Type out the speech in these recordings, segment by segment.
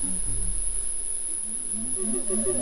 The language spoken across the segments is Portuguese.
Thank you.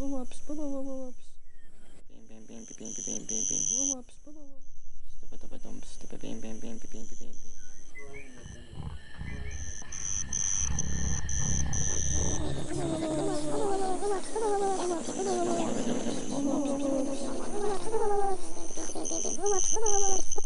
Rollups, rollups. Rollups, rollups. Rollups, rollups.